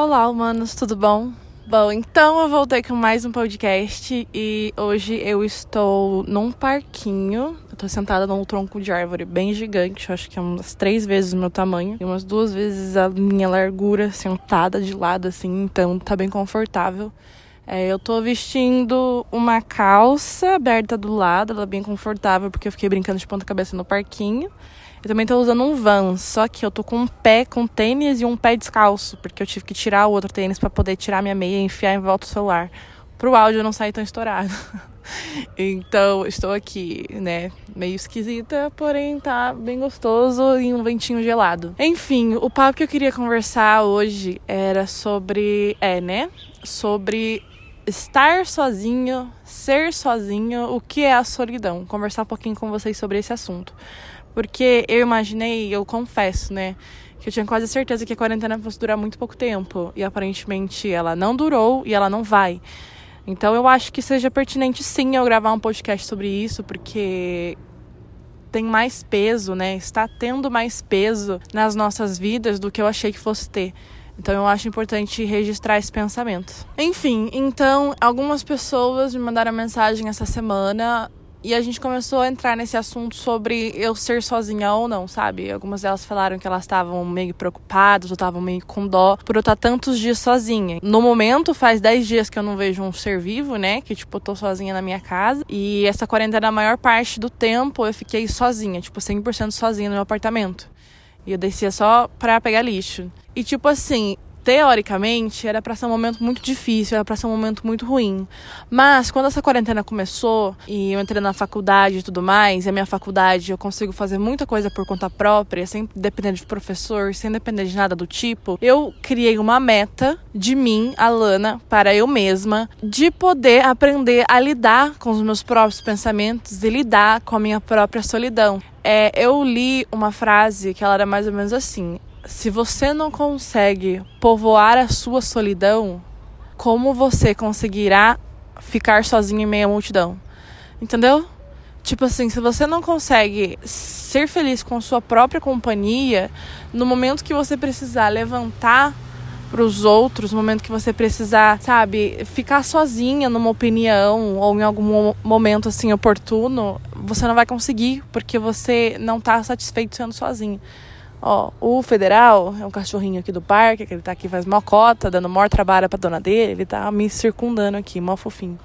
Olá, humanos, tudo bom? Bom, então eu voltei com mais um podcast e hoje eu estou num parquinho. Eu tô sentada num tronco de árvore bem gigante, eu acho que é umas três vezes o meu tamanho e umas duas vezes a minha largura, sentada de lado assim, então tá bem confortável. É, eu tô vestindo uma calça aberta do lado, ela é bem confortável porque eu fiquei brincando de ponta-cabeça no parquinho. Eu também tô usando um Vans, só que eu tô com um pé com tênis e um pé descalço, porque eu tive que tirar o outro tênis para poder tirar minha meia e enfiar em volta do celular. Pro áudio não sair tão estourado. então, estou aqui, né, meio esquisita, porém tá bem gostoso e um ventinho gelado. Enfim, o papo que eu queria conversar hoje era sobre, é, né, sobre estar sozinho, ser sozinho, o que é a solidão. Conversar um pouquinho com vocês sobre esse assunto. Porque eu imaginei, eu confesso, né? Que eu tinha quase certeza que a quarentena fosse durar muito pouco tempo. E aparentemente ela não durou e ela não vai. Então eu acho que seja pertinente sim eu gravar um podcast sobre isso, porque tem mais peso, né? Está tendo mais peso nas nossas vidas do que eu achei que fosse ter. Então eu acho importante registrar esse pensamento. Enfim, então algumas pessoas me mandaram mensagem essa semana e a gente começou a entrar nesse assunto sobre eu ser sozinha ou não, sabe? Algumas delas falaram que elas estavam meio preocupadas ou estavam meio com dó por eu estar tantos dias sozinha. No momento, faz 10 dias que eu não vejo um ser vivo, né? Que, tipo, eu tô sozinha na minha casa. E essa quarentena, a maior parte do tempo, eu fiquei sozinha, tipo, 100% sozinha no meu apartamento. E eu descia só pra pegar lixo. E, tipo assim, teoricamente, era para ser um momento muito difícil, era para ser um momento muito ruim. Mas quando essa quarentena começou e eu entrei na faculdade e tudo mais, e a minha faculdade eu consigo fazer muita coisa por conta própria, sem depender de professor, sem depender de nada do tipo, eu criei uma meta de mim, Alana, para eu mesma, de poder aprender a lidar com os meus próprios pensamentos e lidar com a minha própria solidão. É, eu li uma frase que ela era mais ou menos assim: se você não consegue povoar a sua solidão, como você conseguirá ficar sozinho em meio à multidão? Entendeu? Tipo assim, se você não consegue ser feliz com sua própria companhia, no momento que você precisar levantar para os outros, no momento que você precisar, sabe, ficar sozinha numa opinião ou em algum momento assim oportuno, você não vai conseguir, porque você não está satisfeito sendo sozinho. Ó, o federal é um cachorrinho aqui do parque, que ele tá aqui faz mocota, dando maior trabalho pra dona dele, ele tá me circundando aqui, mó fofinho.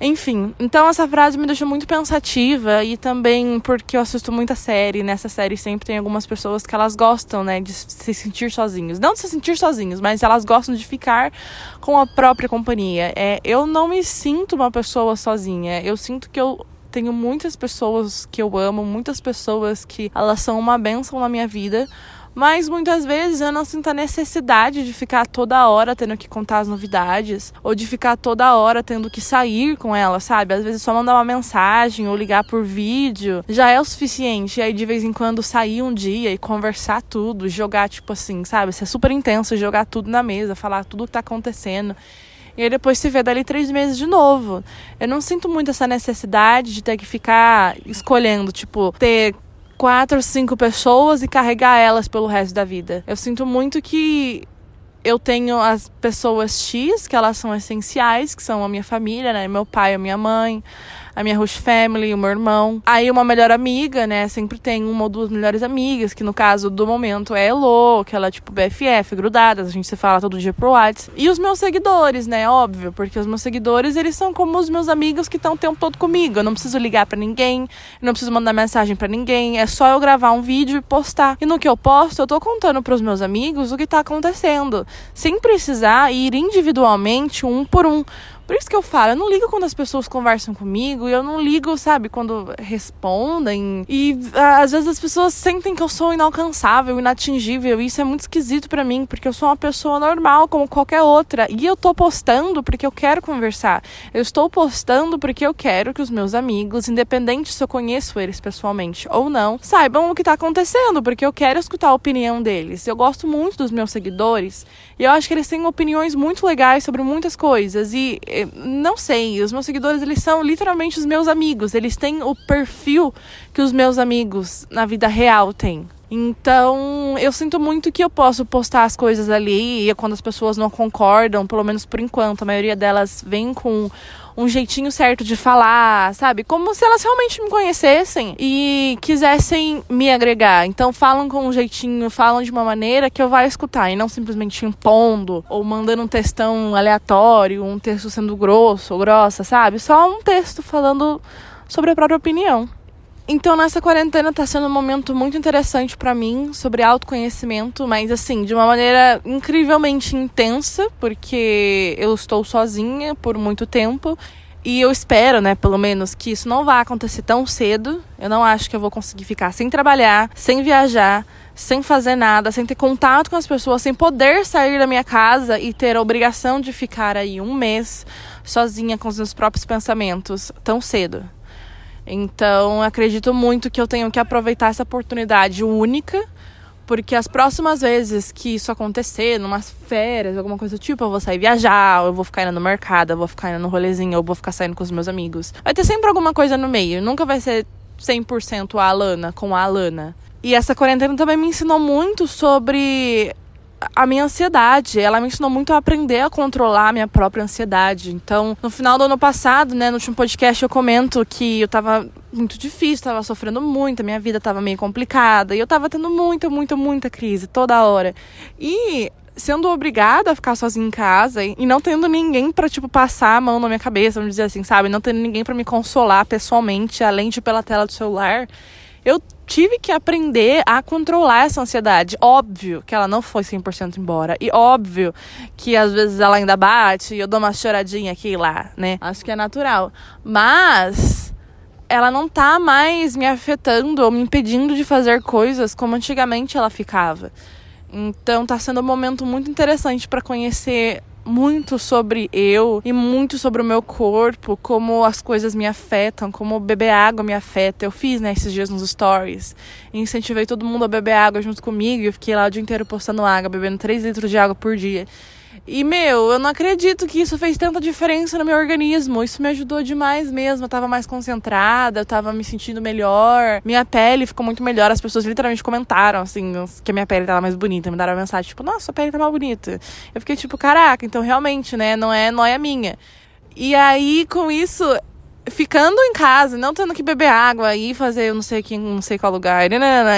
Enfim, então essa frase me deixou muito pensativa e também porque eu assisto muita série. Nessa série sempre tem algumas pessoas que elas gostam, né, de se sentir sozinhos. Não de se sentir sozinhos, mas elas gostam de ficar com a própria companhia. É, eu não me sinto uma pessoa sozinha. Eu sinto que eu tenho muitas pessoas que eu amo, muitas pessoas que elas são uma bênção na minha vida. Mas muitas vezes eu não sinto a necessidade de ficar toda hora tendo que contar as novidades, ou de ficar toda hora tendo que sair com ela, sabe? Às vezes só mandar uma mensagem ou ligar por vídeo já é o suficiente. E aí de vez em quando sair um dia e conversar tudo, jogar tipo assim, sabe? Ser super intenso, jogar tudo na mesa, falar tudo o que tá acontecendo. E aí depois se vê dali três meses de novo. Eu não sinto muito essa necessidade de ter que ficar escolhendo, tipo, ter quatro, cinco pessoas e carregar elas pelo resto da vida. Eu sinto muito que eu tenho as pessoas X, que elas são essenciais, que são a minha família, né? Meu pai, a minha mãe, a minha host family, o meu irmão. Aí uma melhor amiga, né? Sempre tem uma ou duas melhores amigas, que no caso do momento é Elo, que ela é tipo BFF, grudadas, a gente se fala todo dia pro WhatsApp. E os meus seguidores, né? Óbvio, porque os meus seguidores, eles são como os meus amigos que estão o tempo todo comigo. Eu não preciso ligar para ninguém, eu não preciso mandar mensagem para ninguém, é só eu gravar um vídeo e postar. E no que eu posto, eu tô contando pros meus amigos o que tá acontecendo, sem precisar ir individualmente um por um. Por isso que eu falo, eu não ligo quando as pessoas conversam comigo, eu não ligo, sabe, quando respondem. E às vezes as pessoas sentem que eu sou inalcançável, inatingível, e isso é muito esquisito para mim, porque eu sou uma pessoa normal como qualquer outra. E eu tô postando porque eu quero conversar. Eu estou postando porque eu quero que os meus amigos, independente se eu conheço eles pessoalmente ou não, saibam o que tá acontecendo, porque eu quero escutar a opinião deles. Eu gosto muito dos meus seguidores, e eu acho que eles têm opiniões muito legais sobre muitas coisas. E não sei, os meus seguidores, eles são literalmente os meus amigos. Eles têm o perfil que os meus amigos na vida real têm. Então, eu sinto muito que eu posso postar as coisas ali e quando as pessoas não concordam, pelo menos por enquanto, a maioria delas vem com um jeitinho certo de falar, sabe? Como se elas realmente me conhecessem e quisessem me agregar. Então falam com um jeitinho, falam de uma maneira que eu vá escutar e não simplesmente impondo ou mandando um textão aleatório, um texto sendo grosso ou grossa, sabe? Só um texto falando sobre a própria opinião. Então, nessa quarentena tá sendo um momento muito interessante para mim sobre autoconhecimento, mas assim, de uma maneira incrivelmente intensa, porque eu estou sozinha por muito tempo e eu espero, né, pelo menos, que isso não vá acontecer tão cedo. Eu não acho que eu vou conseguir ficar sem trabalhar, sem viajar, sem fazer nada, sem ter contato com as pessoas, sem poder sair da minha casa e ter a obrigação de ficar aí um mês sozinha com os meus próprios pensamentos tão cedo. Então, acredito muito que eu tenho que aproveitar essa oportunidade única, porque as próximas vezes que isso acontecer, numas férias, alguma coisa do tipo, eu vou sair viajar, ou eu vou ficar indo no mercado, eu vou ficar indo no rolezinho, ou eu vou ficar saindo com os meus amigos. Vai ter sempre alguma coisa no meio, nunca vai ser 100% a Alana com a Alana. E essa quarentena também me ensinou muito sobre a minha ansiedade. Ela me ensinou muito a aprender a controlar a minha própria ansiedade. Então, no final do ano passado, né, no último podcast, eu comento que eu tava muito difícil, tava sofrendo muito, a minha vida tava meio complicada. E eu tava tendo muita, muita, muita crise toda hora. E sendo obrigada a ficar sozinha em casa e não tendo ninguém para tipo passar a mão na minha cabeça, vamos dizer assim, sabe? Não tendo ninguém para me consolar pessoalmente, além de pela tela do celular. Eu tive que aprender a controlar essa ansiedade. Óbvio que ela não foi 100% embora. E óbvio que às vezes ela ainda bate e eu dou uma choradinha aqui e lá, né? Acho que é natural. Mas ela não tá mais me afetando ou me impedindo de fazer coisas como antigamente ela ficava. Então tá sendo um momento muito interessante para conhecer muito sobre eu e muito sobre o meu corpo, como as coisas me afetam, como beber água me afeta. Eu fiz, né, esses dias nos stories. Incentivei todo mundo a beber água junto comigo e eu fiquei lá o dia inteiro postando água, bebendo 3 litros de água por dia. E, meu, eu não acredito que isso fez tanta diferença no meu organismo. Isso me ajudou demais mesmo. Eu tava mais concentrada, eu tava me sentindo melhor. Minha pele ficou muito melhor. As pessoas literalmente comentaram, assim, que a minha pele tava mais bonita. Me deram uma mensagem, tipo, nossa, sua pele tá mais bonita. Eu fiquei tipo, caraca, então realmente, né, não é nóia minha. E aí, com isso, ficando em casa, não tendo que beber água e fazer eu não sei que não sei qual lugar,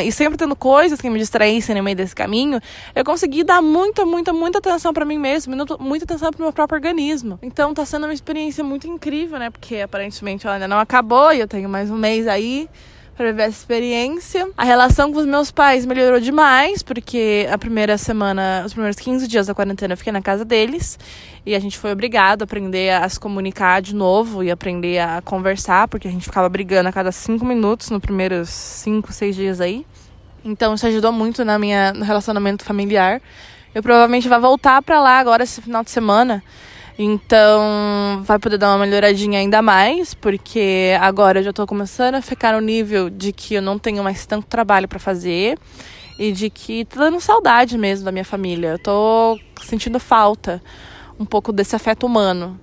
e sempre tendo coisas que me distraíssem no meio desse caminho, eu consegui dar muita, muita, muita atenção para mim mesmo, muita atenção pro meu próprio organismo. Então tá sendo uma experiência muito incrível, né? Porque aparentemente ela ainda não acabou e eu tenho mais um mês aí para viver essa experiência. A relação com os meus pais melhorou demais, porque a primeira semana, os primeiros 15 dias da quarentena eu fiquei na casa deles e a gente foi obrigado a aprender a se comunicar de novo e aprender a conversar, porque a gente ficava brigando a cada cinco minutos nos primeiros cinco, seis dias aí. Então isso ajudou muito na minha, no relacionamento familiar. Eu provavelmente vou voltar para lá agora esse final de semana então, vai poder dar uma melhoradinha ainda mais, porque agora eu já tô começando a ficar no nível de que eu não tenho mais tanto trabalho para fazer e de que tô dando saudade mesmo da minha família. Eu tô sentindo falta um pouco desse afeto humano.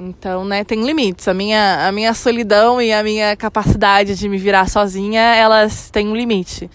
Então, né, tem limites. A minha, a minha solidão e a minha capacidade de me virar sozinha, elas têm um limite.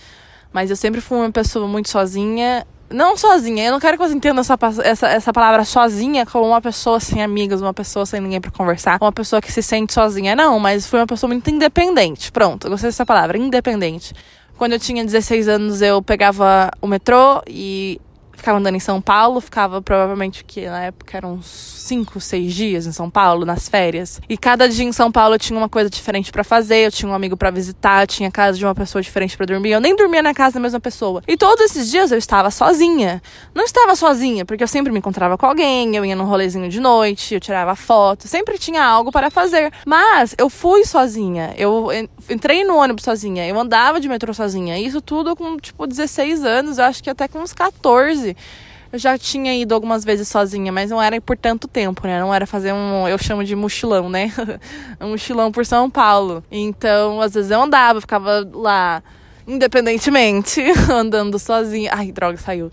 Mas eu sempre fui uma pessoa muito sozinha não sozinha, eu não quero que você entenda essa, essa, essa palavra sozinha como uma pessoa sem amigos, uma pessoa sem ninguém para conversar, uma pessoa que se sente sozinha. Não, mas foi uma pessoa muito independente. Pronto, eu gostei dessa palavra, independente. Quando eu tinha 16 anos, eu pegava o metrô e ficava andando em São Paulo, ficava provavelmente que na época eram 5, 6 dias em São Paulo, nas férias. E cada dia em São Paulo eu tinha uma coisa diferente para fazer, eu tinha um amigo para visitar, tinha casa de uma pessoa diferente para dormir. Eu nem dormia na casa da mesma pessoa. E todos esses dias eu estava sozinha. Não estava sozinha, porque eu sempre me encontrava com alguém, eu ia num rolezinho de noite, eu tirava foto, sempre tinha algo para fazer. Mas eu fui sozinha. Eu entrei no ônibus sozinha, eu andava de metrô sozinha. Isso tudo com tipo 16 anos, eu acho que até com uns 14. Eu já tinha ido algumas vezes sozinha, mas não era por tanto tempo, né? Não era fazer um, eu chamo de mochilão, né? um mochilão por São Paulo. Então, às vezes eu andava, ficava lá independentemente, andando sozinha. Ai, droga, saiu.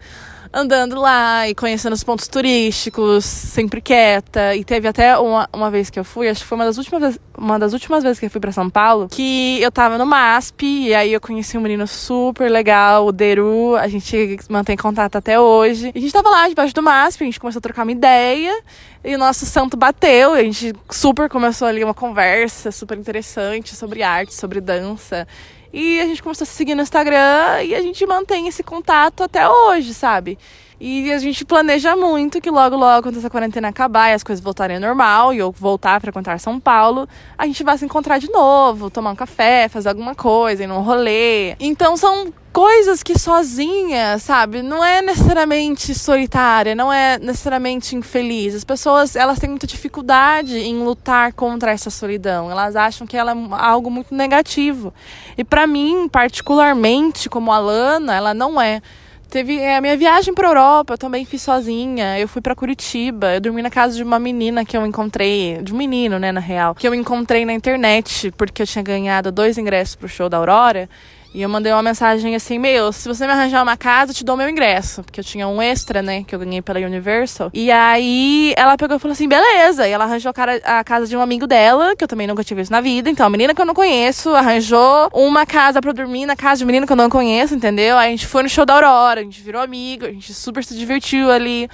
Andando lá e conhecendo os pontos turísticos, sempre quieta. E teve até uma, uma vez que eu fui, acho que foi uma das últimas, uma das últimas vezes que eu fui para São Paulo, que eu tava no MASP e aí eu conheci um menino super legal, o Deru, a gente mantém contato até hoje. E a gente tava lá debaixo do MASP, a gente começou a trocar uma ideia e o nosso santo bateu, a gente super começou ali uma conversa super interessante sobre arte, sobre dança. E a gente começou a se seguir no Instagram e a gente mantém esse contato até hoje, sabe? E a gente planeja muito que logo, logo, quando essa quarentena acabar e as coisas voltarem ao normal e eu voltar para contar São Paulo, a gente vai se encontrar de novo, tomar um café, fazer alguma coisa, ir num rolê. Então são coisas que sozinha, sabe, não é necessariamente solitária, não é necessariamente infeliz. As pessoas, elas têm muita dificuldade em lutar contra essa solidão. Elas acham que ela é algo muito negativo. E para mim, particularmente, como Alana, ela não é. Teve é, a minha viagem para Europa, eu também fiz sozinha. Eu fui para Curitiba, eu dormi na casa de uma menina que eu encontrei, de um menino, né, na real, que eu encontrei na internet, porque eu tinha ganhado dois ingressos pro show da Aurora. E eu mandei uma mensagem assim, meu, se você me arranjar uma casa, eu te dou meu ingresso. Porque eu tinha um extra, né, que eu ganhei pela Universal. E aí ela pegou e falou assim, beleza. E ela arranjou a casa de um amigo dela, que eu também nunca tive visto na vida. Então, a menina que eu não conheço arranjou uma casa pra dormir na casa de um menino que eu não conheço, entendeu? Aí a gente foi no show da Aurora, a gente virou amigo, a gente super se divertiu ali.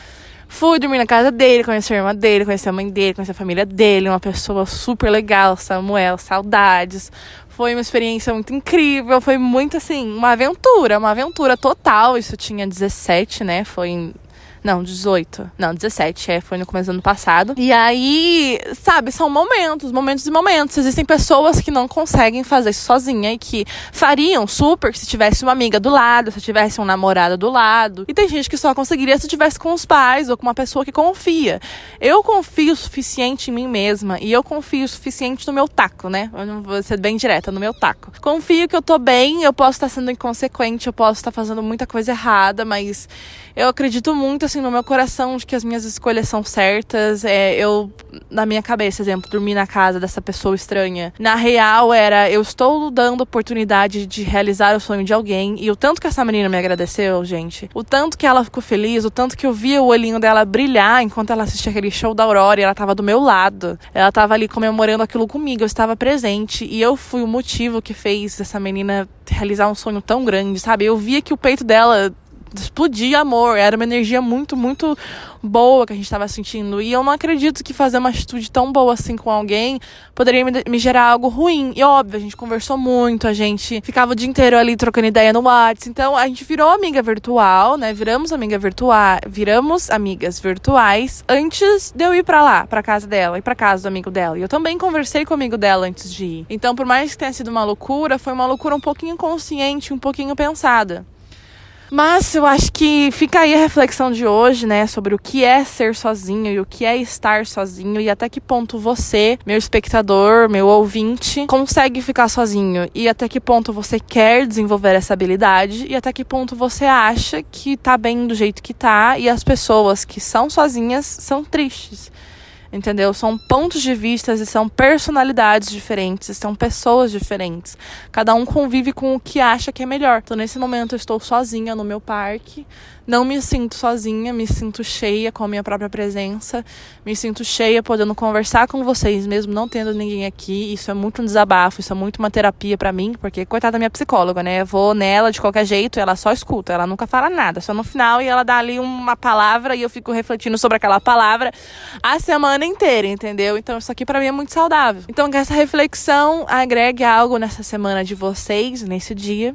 Fui dormir na casa dele, conheci a irmã dele, conheci a mãe dele, conheci a família dele, uma pessoa super legal, Samuel, saudades. Foi uma experiência muito incrível, foi muito assim, uma aventura, uma aventura total. Isso tinha 17, né? Foi em não, 18. Não, 17. É, foi no começo do ano passado. E aí, sabe, são momentos, momentos e momentos. Existem pessoas que não conseguem fazer isso sozinha e que fariam super se tivesse uma amiga do lado, se tivesse um namorado do lado. E tem gente que só conseguiria se tivesse com os pais ou com uma pessoa que confia. Eu confio o suficiente em mim mesma e eu confio o suficiente no meu taco, né? Eu não vou ser bem direta, no meu taco. Confio que eu tô bem, eu posso estar sendo inconsequente, eu posso estar fazendo muita coisa errada, mas eu acredito muito, assim, no meu coração de que as minhas escolhas são certas. É, eu, na minha cabeça, exemplo, dormir na casa dessa pessoa estranha. Na real, era eu estou dando oportunidade de realizar o sonho de alguém. E o tanto que essa menina me agradeceu, gente. O tanto que ela ficou feliz, o tanto que eu via o olhinho dela brilhar enquanto ela assistia aquele show da Aurora e ela tava do meu lado. Ela tava ali comemorando aquilo comigo, eu estava presente. E eu fui o motivo que fez essa menina realizar um sonho tão grande, sabe? Eu via que o peito dela explodia amor. Era uma energia muito, muito boa que a gente estava sentindo. E eu não acredito que fazer uma atitude tão boa assim com alguém poderia me, gerar algo ruim. E óbvio, a gente conversou muito, a gente ficava o dia inteiro ali trocando ideia no WhatsApp. Então a gente virou amiga virtual, né? Viramos amiga virtual, viramos amigas virtuais antes de eu ir para lá, para casa dela e para casa do amigo dela. E eu também conversei com o amigo dela antes de ir. Então, por mais que tenha sido uma loucura, foi uma loucura um pouquinho consciente, um pouquinho pensada. Mas eu acho que fica aí a reflexão de hoje, né, sobre o que é ser sozinho e o que é estar sozinho e até que ponto você, meu espectador, meu ouvinte, consegue ficar sozinho e até que ponto você quer desenvolver essa habilidade e até que ponto você acha que tá bem do jeito que tá e as pessoas que são sozinhas são tristes entendeu? São pontos de vista e são personalidades diferentes, são pessoas diferentes. Cada um convive com o que acha que é melhor. Então, nesse momento, eu estou sozinha no meu parque, não me sinto sozinha, me sinto cheia com a minha própria presença, me sinto cheia podendo conversar com vocês, mesmo não tendo ninguém aqui. Isso é muito um desabafo, isso é muito uma terapia para mim, porque coitada da minha psicóloga, né? Eu vou nela de qualquer jeito, ela só escuta, ela nunca fala nada, só no final e ela dá ali uma palavra e eu fico refletindo sobre aquela palavra a semana inteira, entendeu? Então isso aqui para mim é muito saudável. Então que essa reflexão agregue algo nessa semana de vocês, nesse dia,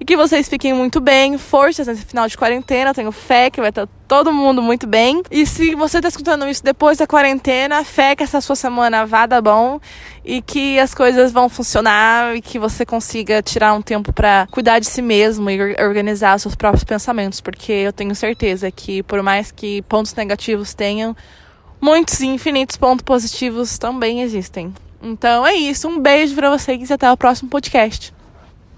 e que vocês fiquem muito bem, forças nesse final de quarentena quarentena, tenho fé que vai estar todo mundo muito bem. E se você está escutando isso depois da quarentena, fé que essa sua semana vá dar bom e que as coisas vão funcionar e que você consiga tirar um tempo para cuidar de si mesmo e organizar os seus próprios pensamentos, porque eu tenho certeza que por mais que pontos negativos tenham, muitos e infinitos pontos positivos também existem. Então é isso, um beijo para vocês e até o próximo podcast.